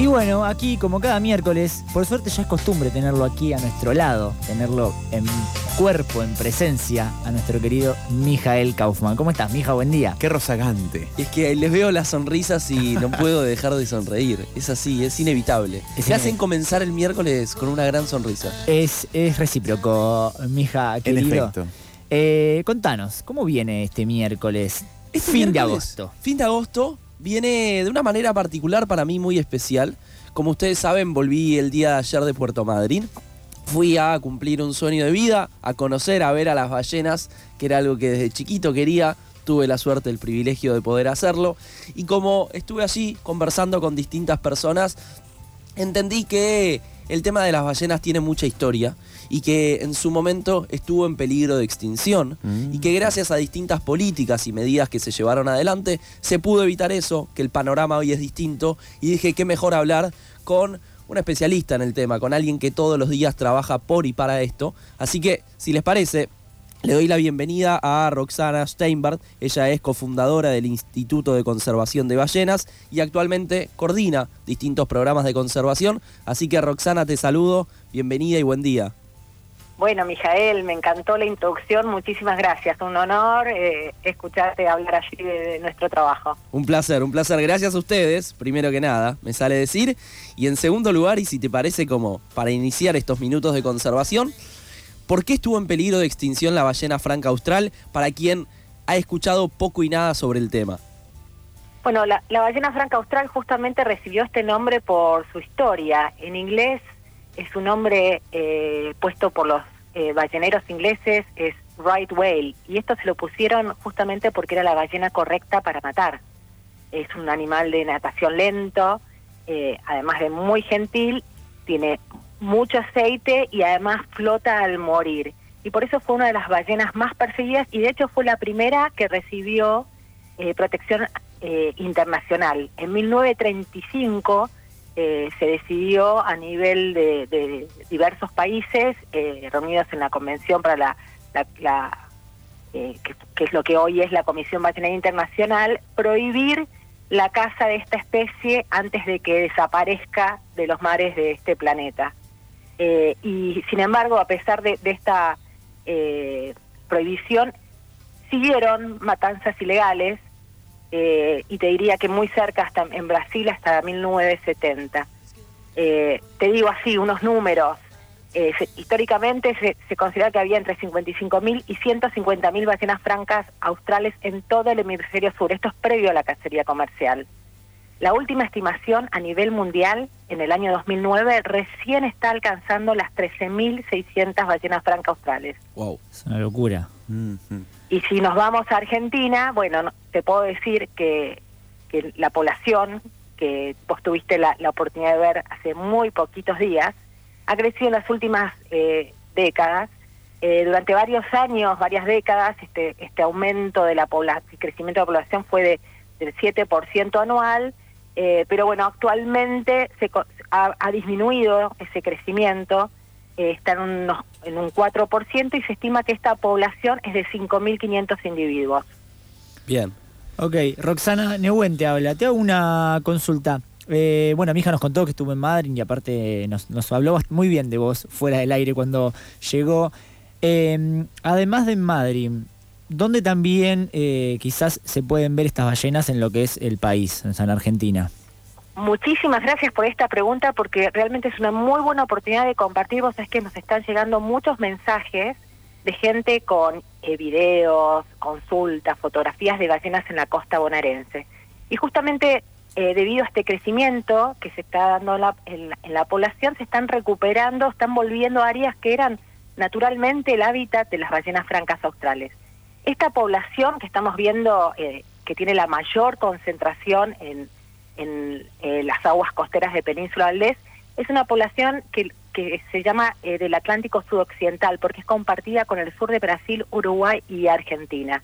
Y bueno, aquí como cada miércoles, por suerte ya es costumbre tenerlo aquí a nuestro lado, tenerlo en cuerpo, en presencia, a nuestro querido Mijael Kaufman. ¿Cómo estás, Mija? Buen día. Qué rozagante. Es que les veo las sonrisas y no puedo dejar de sonreír. Es así, es inevitable. Es Se hacen comenzar el miércoles con una gran sonrisa. Es, es recíproco, Mija, En querido. efecto. Eh, contanos, ¿cómo viene este miércoles? Este fin de agosto. Fin de agosto viene de una manera particular para mí muy especial. Como ustedes saben, volví el día de ayer de Puerto Madryn. Fui a cumplir un sueño de vida, a conocer, a ver a las ballenas, que era algo que desde chiquito quería. Tuve la suerte, el privilegio de poder hacerlo. Y como estuve allí conversando con distintas personas, entendí que el tema de las ballenas tiene mucha historia y que en su momento estuvo en peligro de extinción Mm. y que gracias a distintas políticas y medidas que se llevaron adelante se pudo evitar eso, que el panorama hoy es distinto y dije qué mejor hablar con un especialista en el tema, con alguien que todos los días trabaja por y para esto. Así que, si les parece, le doy la bienvenida a Roxana Steinbart. Ella es cofundadora del Instituto de Conservación de Ballenas y actualmente coordina distintos programas de conservación. Así que Roxana, te saludo, bienvenida y buen día. Bueno, Mijael, me encantó la introducción, muchísimas gracias. Un honor eh, escucharte hablar allí de, de nuestro trabajo. Un placer, un placer. Gracias a ustedes, primero que nada, me sale decir. Y en segundo lugar, y si te parece como para iniciar estos minutos de conservación, ¿por qué estuvo en peligro de extinción la ballena franca austral para quien ha escuchado poco y nada sobre el tema? Bueno, la, la ballena franca austral justamente recibió este nombre por su historia. En inglés es un nombre eh, puesto por los eh, balleneros ingleses, es right whale, y esto se lo pusieron justamente porque era la ballena correcta para matar. Es un animal de natación lento, eh, además de muy gentil, tiene mucho aceite y además flota al morir. Y por eso fue una de las ballenas más perseguidas y de hecho fue la primera que recibió eh, protección internacional. En 1935 eh, se decidió a nivel de, diversos países eh, reunidos en la Convención para la, la- la, eh, que, es lo que hoy es la Comisión Ballenera Internacional, prohibir la caza de esta especie antes de que desaparezca de los mares de este planeta. Eh, y sin embargo, a pesar de, de esta prohibición, siguieron matanzas ilegales eh, y te diría que muy cerca, hasta en Brasil, hasta 1970. Eh, te digo así, unos números. Eh, se- históricamente se, se considera que había entre 55.000 y 150.000 ballenas francas australes en todo el hemisferio sur. Esto es previo a la cacería comercial. La última estimación a nivel mundial en el año 2009 recién está alcanzando las 13.600 ballenas francas australes. Wow. Es una locura. Y si nos vamos a Argentina, bueno, no- te puedo decir que, que la población, que vos tuviste la, oportunidad de ver hace muy poquitos días, ha crecido en las últimas eh, décadas. Eh, durante varios años, varias décadas, este, este aumento de la población, el crecimiento de la población fue de, del 7% anual, eh, pero bueno, actualmente se ha, ha disminuido ese crecimiento, eh, está en, unos, en un 4% y se estima que esta población es de 5.500 individuos. Bien. Ok, Roxana Nehuen te habla. Te hago una consulta. Eh, bueno, mi hija nos contó que estuvo en Madrid y aparte nos, nos habló muy bien de vos fuera del aire cuando llegó. Eh, además de en Madrid, ¿dónde también eh, quizás se pueden ver estas ballenas en lo que es el país, en Argentina? Muchísimas gracias por esta pregunta porque realmente es una muy buena oportunidad de compartir. Vos sabés que nos están llegando muchos mensajes de gente con eh, videos, consultas, fotografías de ballenas en la costa bonaerense. Y justamente eh, debido a este crecimiento que se está dando en la población, se están recuperando, están volviendo áreas que eran naturalmente el hábitat de las ballenas francas australes. Esta población que estamos viendo, eh, que tiene la mayor concentración en, en eh, las aguas costeras de Península Valdés, es una población que, que se llama eh, del Atlántico Sudoccidental, porque es compartida con el sur de Brasil, Uruguay y Argentina.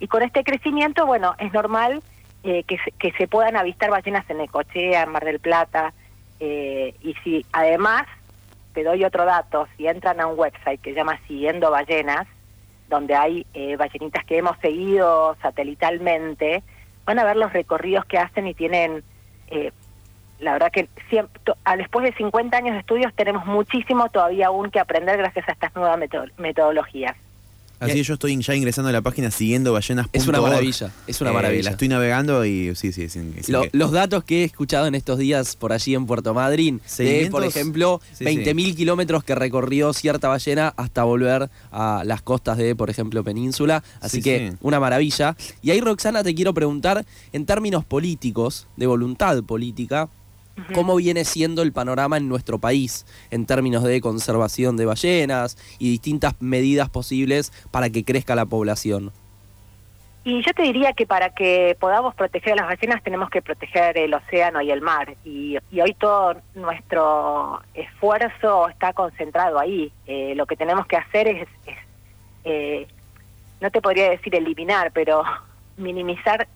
Y con este crecimiento, bueno, es normal eh, que, se, que se puedan avistar ballenas en Ecochea, en Mar del Plata, eh, y si además, te doy otro dato, si entran a un website que se llama Siguiendo Ballenas, donde hay eh, ballenitas que hemos seguido satelitalmente, van a ver los recorridos que hacen y tienen, eh, la verdad que siempre, después de 50 años de estudios tenemos muchísimo todavía aún que aprender gracias a estas nuevas metodologías. Así yo estoy ya ingresando a la página siguiendo ballenas. Es una maravilla, es una Eh, maravilla. la estoy navegando y sí, sí, Lo- que- los datos que he escuchado en estos días por allí en Puerto Madryn, de, por ejemplo, Sí, sí. 20.000 kilómetros que recorrió cierta ballena hasta volver a las costas de, por ejemplo, Península. Así Sí, que una maravilla. Y ahí, Roxana, te quiero preguntar, en términos políticos, de voluntad política, ¿Cómo viene siendo el panorama en nuestro país en términos de conservación de ballenas y distintas medidas posibles para que crezca la población? Y yo te diría que para que podamos proteger a las ballenas tenemos que proteger el océano y el mar. Y, y hoy todo nuestro esfuerzo está concentrado ahí. Eh, lo que tenemos que hacer es, es, eh, no te podría decir eliminar, pero minimizar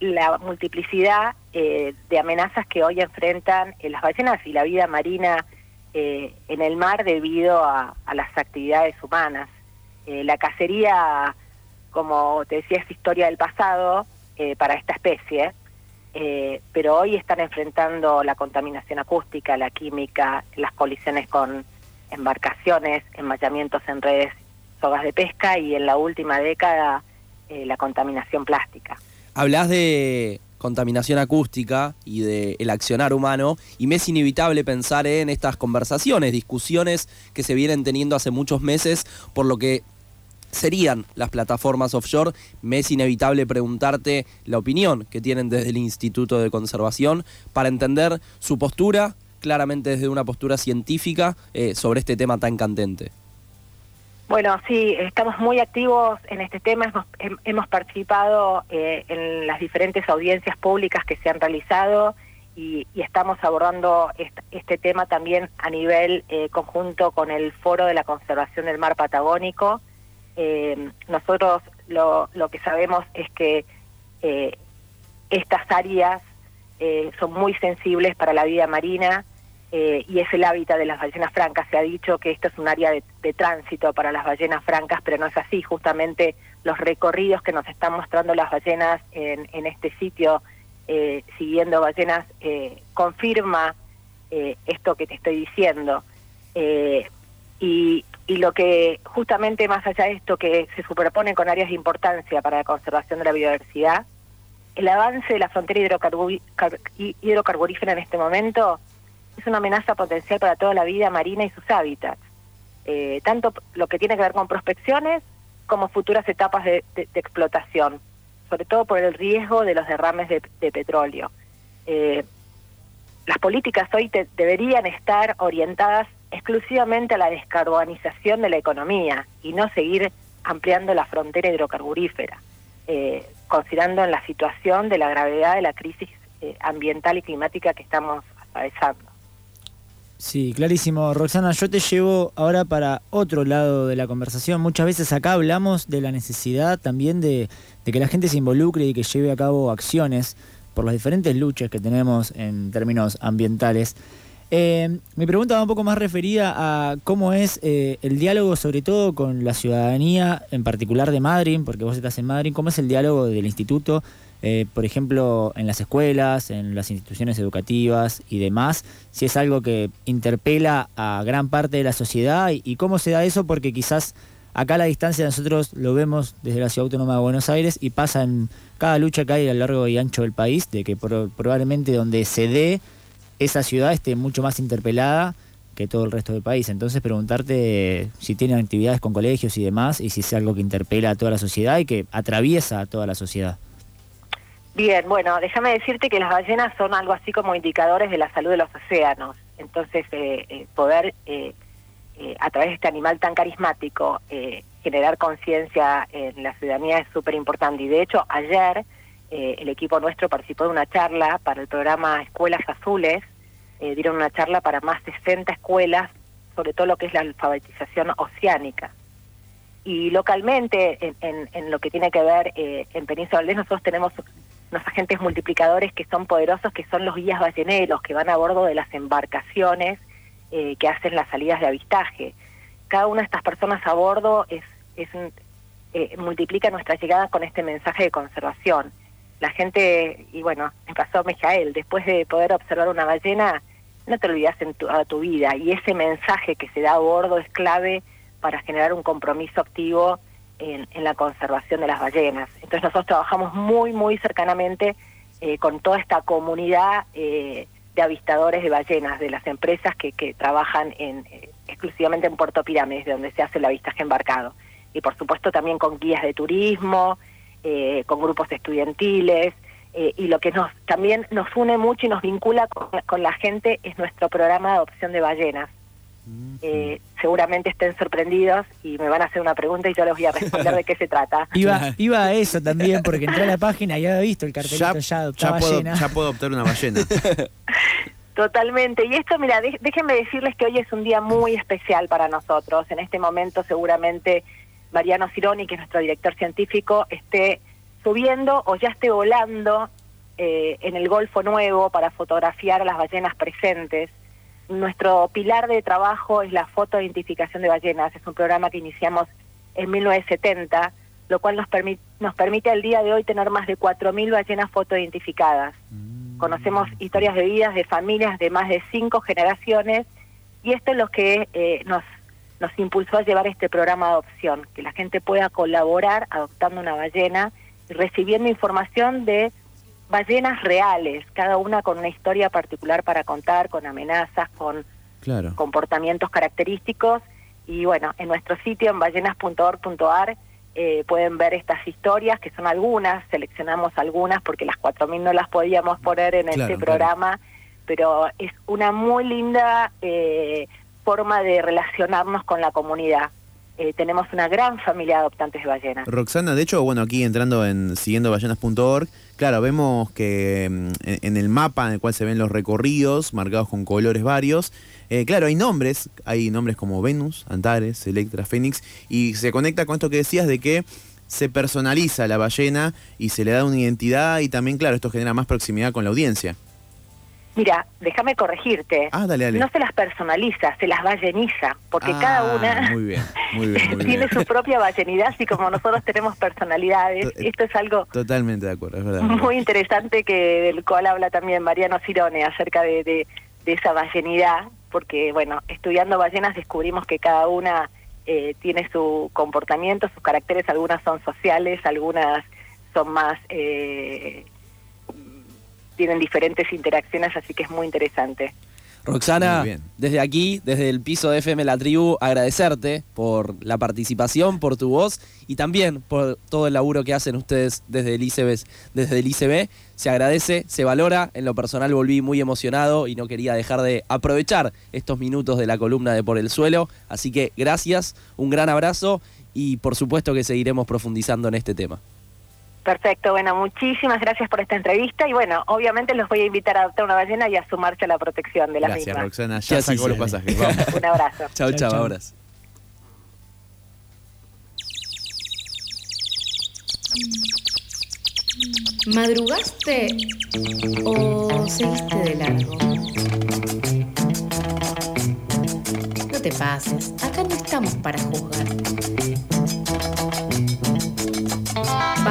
la multiplicidad eh, de amenazas que hoy enfrentan eh, las ballenas y la vida marina eh, en el mar debido a, a las actividades humanas. Eh, la cacería como te decía, es historia del pasado eh, para esta especie, eh, pero hoy están enfrentando la contaminación acústica, la química, las colisiones con embarcaciones, enmayamientos en redes, sogas de pesca y en la última década la contaminación plástica. Hablas de contaminación acústica y de el accionar humano y me es inevitable pensar en estas conversaciones, discusiones que se vienen teniendo hace muchos meses por lo que serían las plataformas offshore, me es inevitable preguntarte la opinión que tienen desde el Instituto de Conservación para entender su postura, claramente desde una postura científica, eh, sobre este tema tan candente. Bueno, sí, estamos muy activos en este tema, hemos, hem- hemos participado eh, en las diferentes audiencias públicas que se han realizado y, estamos abordando est- este tema también a nivel eh, conjunto con el Foro de la Conservación del Mar Patagónico. Eh, nosotros lo, lo que sabemos es que eh, estas áreas eh, son muy sensibles para la vida marina eh, y es el hábitat de las ballenas francas. Se ha dicho que esto es un área de, tránsito para las ballenas francas, pero no es así. Justamente los recorridos que nos están mostrando las ballenas en, en este sitio, eh, siguiendo ballenas, eh, confirma eh, esto que te estoy diciendo. Eh, y, y lo que justamente más allá de esto que se superpone con áreas de importancia para la conservación de la biodiversidad, el avance de la frontera hidrocarbu- car- hi- hidrocarburífera en este momento es una amenaza potencial para toda la vida marina y sus hábitats, Eh, tanto lo que tiene que ver con prospecciones como futuras etapas de, explotación, sobre todo por el riesgo de los derrames de, petróleo. Eh, las políticas hoy deberían estar orientadas exclusivamente a la descarbonización de la economía y no seguir ampliando la frontera hidrocarburífera, eh, considerando en la situación de la gravedad de la crisis ambiental y climática que estamos atravesando. Sí, clarísimo. Roxana, yo te llevo ahora para otro lado de la conversación. Muchas veces acá hablamos de la necesidad también de, que la gente se involucre y que lleve a cabo acciones por las diferentes luchas que tenemos en términos ambientales. Eh, mi pregunta va un poco más referida a cómo es eh, el diálogo, sobre todo con la ciudadanía, en particular de Madrid, porque vos estás en Madrid, cómo es el diálogo del instituto, eh, por ejemplo, en las escuelas, en las instituciones educativas y demás, si es algo que interpela a gran parte de la sociedad y, cómo se da eso, porque quizás acá a la distancia nosotros lo vemos desde la Ciudad Autónoma de Buenos Aires y pasa en cada lucha que hay a lo largo y ancho del país, de que pro- probablemente donde se dé esa ciudad esté mucho más interpelada que todo el resto del país. Entonces preguntarte si tienen actividades con colegios y demás y si es algo que interpela a toda la sociedad y que atraviesa a toda la sociedad. Bien, bueno, déjame decirte que las ballenas son algo así como indicadores de la salud de los océanos. Entonces, eh, eh, poder eh, eh, a través de este animal tan carismático eh, generar conciencia en la ciudadanía es súper importante. Y de hecho, ayer eh, el equipo nuestro participó de una charla para el programa Escuelas Azules, dieron una charla para más de 60 escuelas sobre todo lo que es la alfabetización oceánica. Y localmente, en, en- en lo que tiene que ver eh, en Península Valdés, nosotros tenemos unos agentes multiplicadores que son poderosos, que son los guías balleneros, que van a bordo de las embarcaciones eh, que hacen las salidas de avistaje. Cada una de estas personas a bordo es, es eh, multiplica nuestra llegada con este mensaje de conservación. La gente, y bueno, me pasó a Mijael, después de poder observar una ballena, no te olvidas en tu, tu vida. Y ese mensaje que se da a bordo es clave para generar un compromiso activo en, la conservación de las ballenas. Entonces nosotros trabajamos muy, muy cercanamente eh, con toda esta comunidad eh, de avistadores de ballenas, de las empresas que, que trabajan en, eh, exclusivamente en Puerto Pirámides, de donde se hace el avistaje embarcado. Y por supuesto también con guías de turismo, eh, con grupos estudiantiles, eh, y lo que nos también nos une mucho y nos vincula con la gente es nuestro programa de adopción de ballenas. Eh, seguramente estén sorprendidos y me van a hacer una pregunta y yo les voy a responder de qué se trata. Iba, iba a eso también, porque entré a la página y había visto el cartelito ya, Ya, adoptaba ya puedo, ballena. ya puedo adoptar una ballena. Totalmente. Y esto, mira, dé- déjenme decirles que hoy es un día muy especial para nosotros. En este momento seguramente Mariano Cironi, que es nuestro director científico, esté subiendo o ya esté volando eh, en el Golfo Nuevo para fotografiar a las ballenas presentes. Nuestro pilar de trabajo es la fotoidentificación de ballenas. Es un programa que iniciamos en 1970, lo cual nos, permi- nos permite al día de hoy tener más de 4.000 ballenas fotoidentificadas. Conocemos historias de vidas de familias de más de cinco generaciones y esto es lo que eh, nos, nos impulsó a llevar este programa de adopción, que la gente pueda colaborar adoptando una ballena y recibiendo información de ballenas reales, cada una con una historia particular para contar, con amenazas, con Claro. comportamientos característicos y bueno, en nuestro sitio en ballenas.org.ar eh, pueden ver estas historias, que son algunas, seleccionamos algunas porque las 4.000 no las podíamos poner en Claro, este claro. programa, pero es una muy linda eh, forma de relacionarnos con la comunidad. Eh, tenemos una gran familia de adoptantes de ballenas. Roxana, de hecho, bueno, aquí entrando en siguiendo ballenas.org, claro, vemos que mm, en, el mapa en el cual se ven los recorridos, marcados con colores varios, eh, claro, hay nombres, hay nombres como Venus, Antares, Electra, Fénix, y se conecta con esto que decías de que se personaliza la ballena y se le da una identidad y también, claro, esto genera más proximidad con la audiencia. Mira, déjame corregirte. Ah, dale, dale. No se las personaliza, se las balleniza, porque Ah, cada una Muy bien, muy bien, muy tiene bien. su propia ballenidad, así como nosotros tenemos personalidades. To- Esto es algo Totalmente de acuerdo, es verdad. muy interesante que del cual habla también Mariano Cirone acerca de, de- de esa ballenidad, porque bueno, estudiando ballenas descubrimos que cada una eh, tiene su comportamiento, sus caracteres, algunas son sociales, algunas son más eh, tienen diferentes interacciones, así que es muy interesante. Roxana, Muy bien. desde aquí, desde el piso de FM La Tribu, agradecerte por la participación, por tu voz y también por todo el laburo que hacen ustedes desde el ICB. Desde el ICB se agradece, se valora. En lo personal volví muy emocionado y no quería dejar de aprovechar estos minutos de la columna de Por el Suelo. Así que gracias, un gran abrazo y por supuesto que seguiremos profundizando en este tema. Perfecto, bueno, muchísimas gracias por esta entrevista y bueno, obviamente los voy a invitar a adoptar una ballena y a sumarse a la protección de la Gracias, misma. Roxana. Que Ya sacó los pasajes. Vamos. Un abrazo. Chau, Chau, chau, chau. abrazo. ¿Madrugaste o seguiste de largo? No te pases, acá no estamos para juzgar.